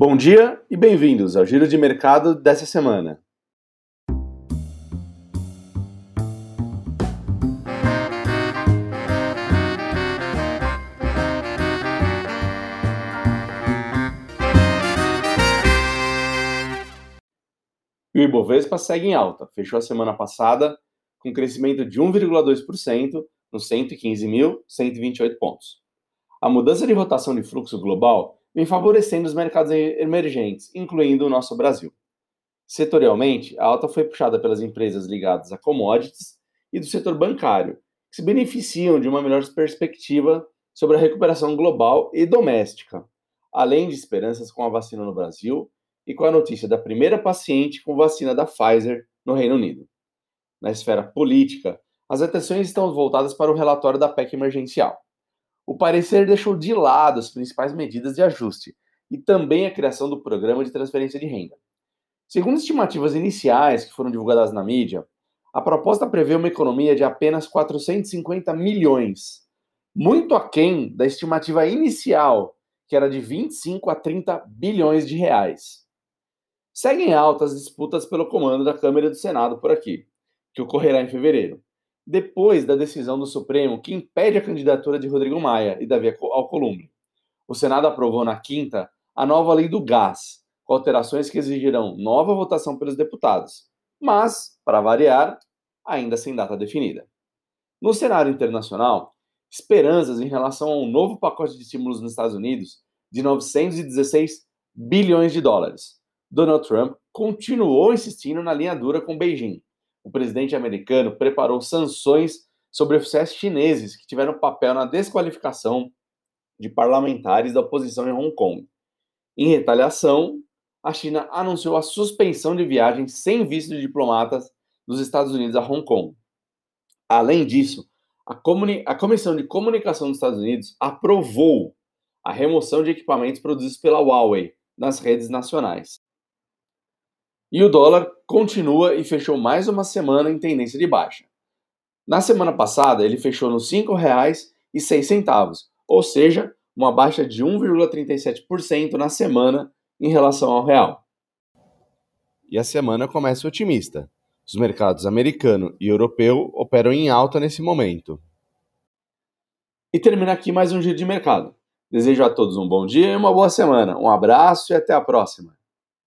Bom dia e bem-vindos ao Giro de Mercado dessa semana. E o Ibovespa segue em alta, fechou a semana passada com crescimento de 1,2% nos 115.128 pontos. A mudança de rotação de fluxo global vem favorecendo os mercados emergentes, incluindo o nosso Brasil. Setorialmente, a alta foi puxada pelas empresas ligadas a commodities e do setor bancário, que se beneficiam de uma melhor perspectiva sobre a recuperação global e doméstica, além de esperanças com a vacina no Brasil e com a notícia da primeira paciente com vacina da Pfizer no Reino Unido. Na esfera política, as atenções estão voltadas para o relatório da PEC emergencial. O parecer deixou de lado as principais medidas de ajuste e também a criação do programa de transferência de renda. Segundo estimativas iniciais que foram divulgadas na mídia, a proposta prevê uma economia de apenas 450 milhões, muito aquém da estimativa inicial, que era de 25 a 30 bilhões de reais. Seguem altas disputas pelo comando da Câmara do Senado por aqui, que ocorrerá em fevereiro depois da decisão do Supremo que impede a candidatura de Rodrigo Maia e Davi Alcolumbre. O Senado aprovou na quinta a nova lei do gás, com alterações que exigirão nova votação pelos deputados, mas, para variar, ainda sem data definida. No cenário internacional, esperanças em relação a um novo pacote de estímulos nos Estados Unidos de 916 bilhões de dólares. Donald Trump continuou insistindo na linha dura com Beijing, o presidente americano preparou sanções sobre oficiais chineses que tiveram papel na desqualificação de parlamentares da oposição em Hong Kong. Em retaliação, a China anunciou a suspensão de viagens sem visto de diplomatas dos Estados Unidos a Hong Kong. Além disso, a, a Comissão de Comunicação dos Estados Unidos aprovou a remoção de equipamentos produzidos pela Huawei nas redes nacionais. E o dólar continua e fechou mais uma semana em tendência de baixa. Na semana passada, ele fechou nos R$ 5,06, ou seja, uma baixa de 1,37% na semana em relação ao real. E a semana começa otimista. Os mercados americano e europeu operam em alta nesse momento. E termina aqui mais um giro de mercado. Desejo a todos um bom dia e uma boa semana. Um abraço e até a próxima.